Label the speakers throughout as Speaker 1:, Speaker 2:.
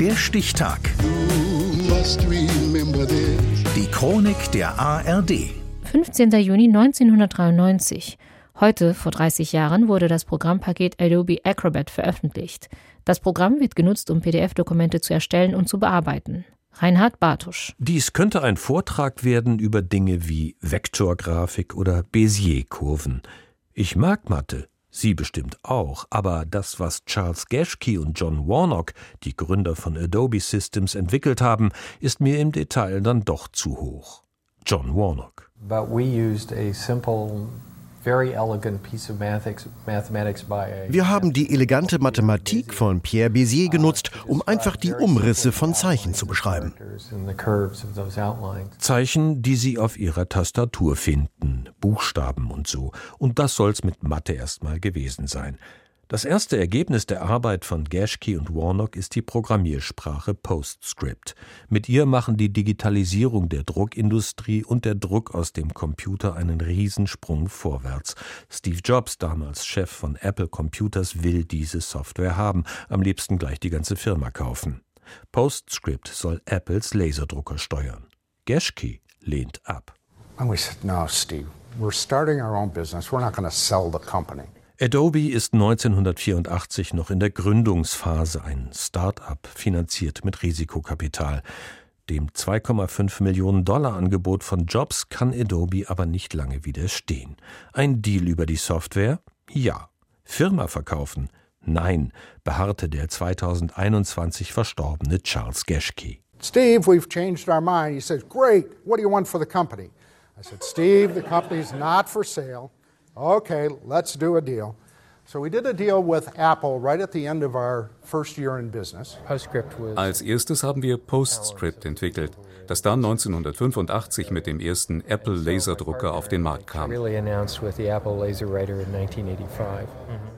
Speaker 1: Der Stichtag. Die Chronik der ARD.
Speaker 2: 15. Juni 1993. Heute, vor 30 Jahren, wurde das Programmpaket Adobe Acrobat veröffentlicht. Das Programm wird genutzt, um PDF-Dokumente zu erstellen und zu bearbeiten. Reinhard Bartusch.
Speaker 3: Dies könnte ein Vortrag werden über Dinge wie Vektorgrafik oder Bézier-Kurven. Ich mag Mathe, Sie bestimmt auch, aber das, was Charles Geschke und John Warnock, die Gründer von Adobe Systems, entwickelt haben, ist mir im Detail dann doch zu hoch. John Warnock.
Speaker 4: But we used a simple
Speaker 5: wir haben die elegante Mathematik von Pierre Bézier genutzt, um einfach die Umrisse von Zeichen zu beschreiben.
Speaker 3: Zeichen, die Sie auf Ihrer Tastatur finden, Buchstaben und so. Und das soll's mit Mathe erstmal gewesen sein. Das erste Ergebnis der Arbeit von Geschke und Warnock ist die Programmiersprache PostScript. Mit ihr machen die Digitalisierung der Druckindustrie und der Druck aus dem Computer einen Riesensprung vorwärts. Steve Jobs, damals Chef von Apple Computers, will diese Software haben, am liebsten gleich die ganze Firma kaufen. PostScript soll Apples Laserdrucker steuern. Geschke lehnt ab.
Speaker 6: And we said, no, Steve, we're starting our own business. We're not going to sell the company.
Speaker 3: Adobe ist 1984 noch in der Gründungsphase ein Start-up, finanziert mit Risikokapital. Dem 2,5 Millionen Dollar Angebot von Jobs kann Adobe aber nicht lange widerstehen. Ein Deal über die Software? Ja. Firma verkaufen? Nein, beharrte der 2021 verstorbene Charles Geschke.
Speaker 6: Steve, we've changed our mind. He says, Great, what do you want for the company? I said, Steve, the company's not for sale. Okay, let's do a deal. So we did a deal with Apple right at the end of our first year in business.
Speaker 7: Als erstes haben wir PostScript entwickelt, das dann 1985 mit dem ersten Apple Laserdrucker auf den Markt kam.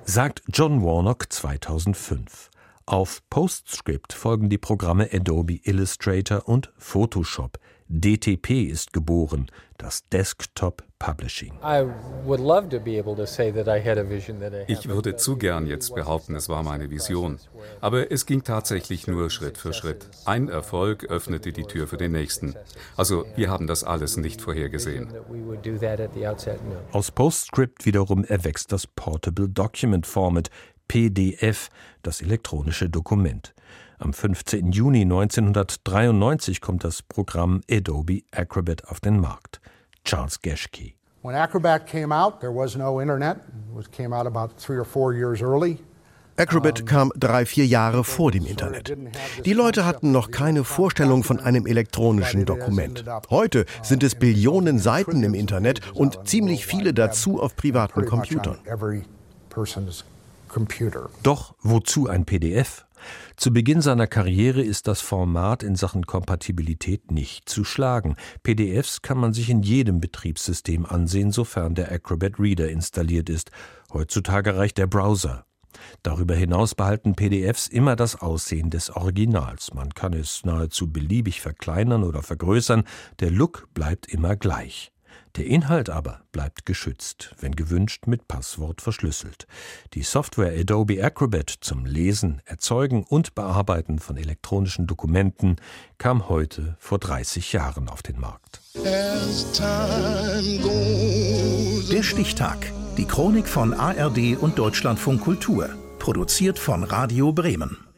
Speaker 3: Sagt John Warnock 2005. Auf PostScript folgen die Programme Adobe Illustrator und Photoshop. DTP ist geboren, das Desktop Publishing.
Speaker 7: Ich würde zu gern jetzt behaupten, es war meine Vision. Aber es ging tatsächlich nur Schritt für Schritt. Ein Erfolg öffnete die Tür für den nächsten. Also wir haben das alles nicht vorhergesehen.
Speaker 3: Aus PostScript wiederum erwächst das Portable Document Format, PDF, das elektronische Dokument. Am 15. Juni 1993 kommt das Programm Adobe Acrobat auf den Markt. Charles Geschke.
Speaker 6: When Acrobat came out, there was no internet. It came out about three or four years early.
Speaker 5: Acrobat kam drei, vier Jahre vor dem Internet. Die Leute hatten noch keine Vorstellung von einem elektronischen Dokument. Heute sind es Billionen Seiten im Internet und ziemlich viele dazu auf privaten Computern.
Speaker 3: Doch wozu ein PDF? Zu Beginn seiner Karriere ist das Format in Sachen Kompatibilität nicht zu schlagen. PDFs kann man sich in jedem Betriebssystem ansehen, sofern der Acrobat Reader installiert ist. Heutzutage reicht der Browser. Darüber hinaus behalten PDFs immer das Aussehen des Originals. Man kann es nahezu beliebig verkleinern oder vergrößern, der Look bleibt immer gleich. Der Inhalt aber bleibt geschützt, wenn gewünscht mit Passwort verschlüsselt. Die Software Adobe Acrobat zum Lesen, Erzeugen und Bearbeiten von elektronischen Dokumenten kam heute vor 30 Jahren auf den Markt.
Speaker 1: Der Stichtag. Die Chronik von ARD und Deutschlandfunk Kultur. Produziert von Radio Bremen.